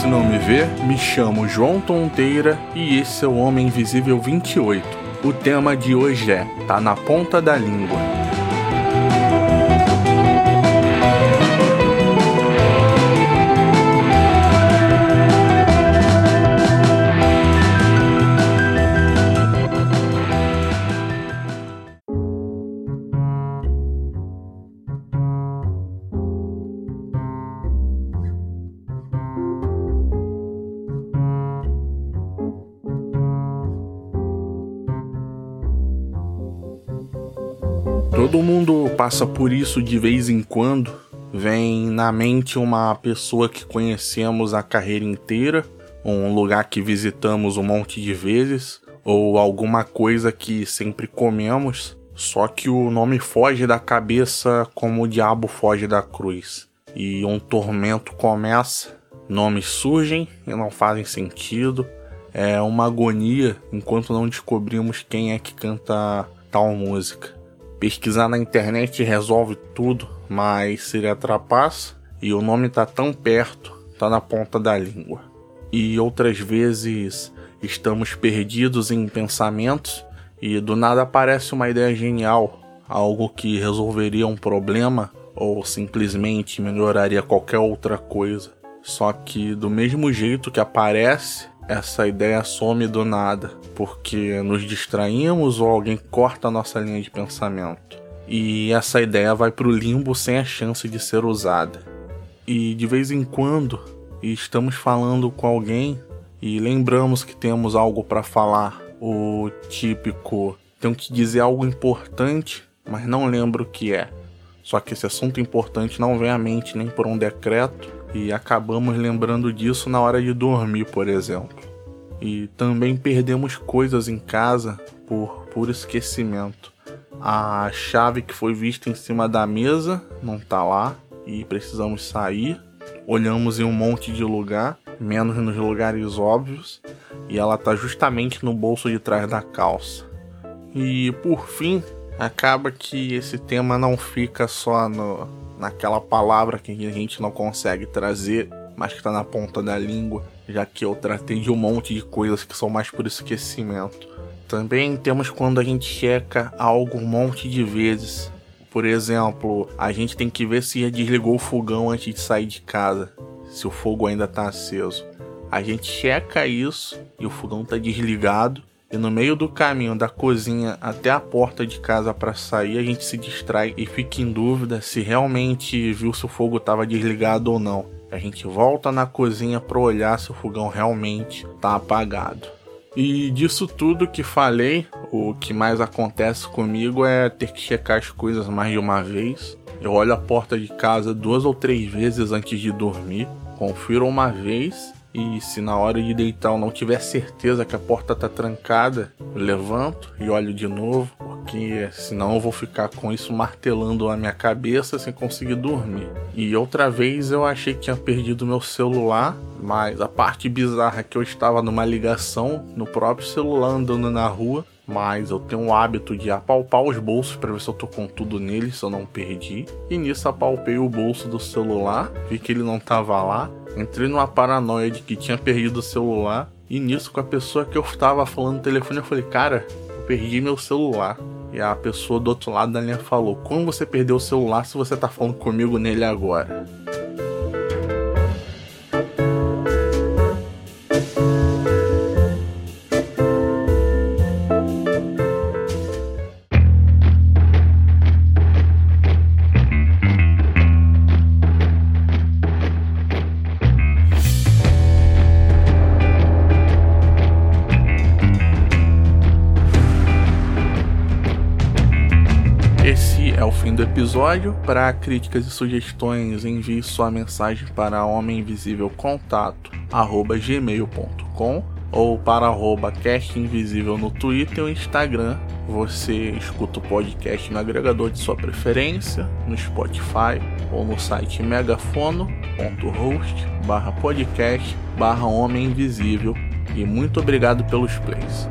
tu não me vê, me chamo João Tonteira e esse é o Homem Invisível 28. O tema de hoje é Tá na ponta da língua. Todo mundo passa por isso de vez em quando. Vem na mente uma pessoa que conhecemos a carreira inteira, um lugar que visitamos um monte de vezes, ou alguma coisa que sempre comemos, só que o nome foge da cabeça como o diabo foge da cruz. E um tormento começa, nomes surgem e não fazem sentido. É uma agonia enquanto não descobrimos quem é que canta tal música. Pesquisar na internet resolve tudo, mas seria trapaça e o nome tá tão perto, tá na ponta da língua. E outras vezes estamos perdidos em pensamentos e do nada aparece uma ideia genial, algo que resolveria um problema ou simplesmente melhoraria qualquer outra coisa. Só que do mesmo jeito que aparece, essa ideia some do nada, porque nos distraímos ou alguém corta a nossa linha de pensamento. E essa ideia vai para o limbo sem a chance de ser usada. E de vez em quando estamos falando com alguém e lembramos que temos algo para falar, o típico tenho que dizer algo importante, mas não lembro o que é. Só que esse assunto importante não vem à mente nem por um decreto, e acabamos lembrando disso na hora de dormir, por exemplo. E também perdemos coisas em casa por puro esquecimento. A chave que foi vista em cima da mesa não tá lá e precisamos sair. Olhamos em um monte de lugar, menos nos lugares óbvios, e ela tá justamente no bolso de trás da calça. E por fim, acaba que esse tema não fica só no, naquela palavra que a gente não consegue trazer, mas que está na ponta da língua, já que eu tratei de um monte de coisas que são mais por esquecimento. Também temos quando a gente checa algo um monte de vezes. Por exemplo, a gente tem que ver se já desligou o fogão antes de sair de casa, se o fogo ainda está aceso. A gente checa isso e o fogão está desligado e no meio do caminho da cozinha até a porta de casa para sair, a gente se distrai e fica em dúvida se realmente viu se o fogo estava desligado ou não. A gente volta na cozinha para olhar se o fogão realmente está apagado. E disso tudo que falei, o que mais acontece comigo é ter que checar as coisas mais de uma vez. Eu olho a porta de casa duas ou três vezes antes de dormir, confiro uma vez e se na hora de deitar eu não tiver certeza que a porta tá trancada, levanto e olho de novo, porque senão eu vou ficar com isso martelando na minha cabeça sem conseguir dormir. E outra vez eu achei que tinha perdido meu celular, mas a parte bizarra é que eu estava numa ligação no próprio celular andando na rua mas eu tenho o hábito de apalpar os bolsos para ver se eu tô com tudo nele, se eu não perdi. E nisso apalpei o bolso do celular, vi que ele não tava lá, entrei numa paranoia de que tinha perdido o celular. E nisso, com a pessoa que eu tava falando no telefone, eu falei: Cara, perdi meu celular. E a pessoa do outro lado da linha falou: Como você perdeu o celular se você tá falando comigo nele agora? É o fim do episódio. Para críticas e sugestões, envie sua mensagem para homeminvisívelcontato@gmail.com ou para arroba Invisível no Twitter ou Instagram. Você escuta o podcast no agregador de sua preferência, no Spotify ou no site megafono.host barra podcast barra Homem Invisível. E muito obrigado pelos plays.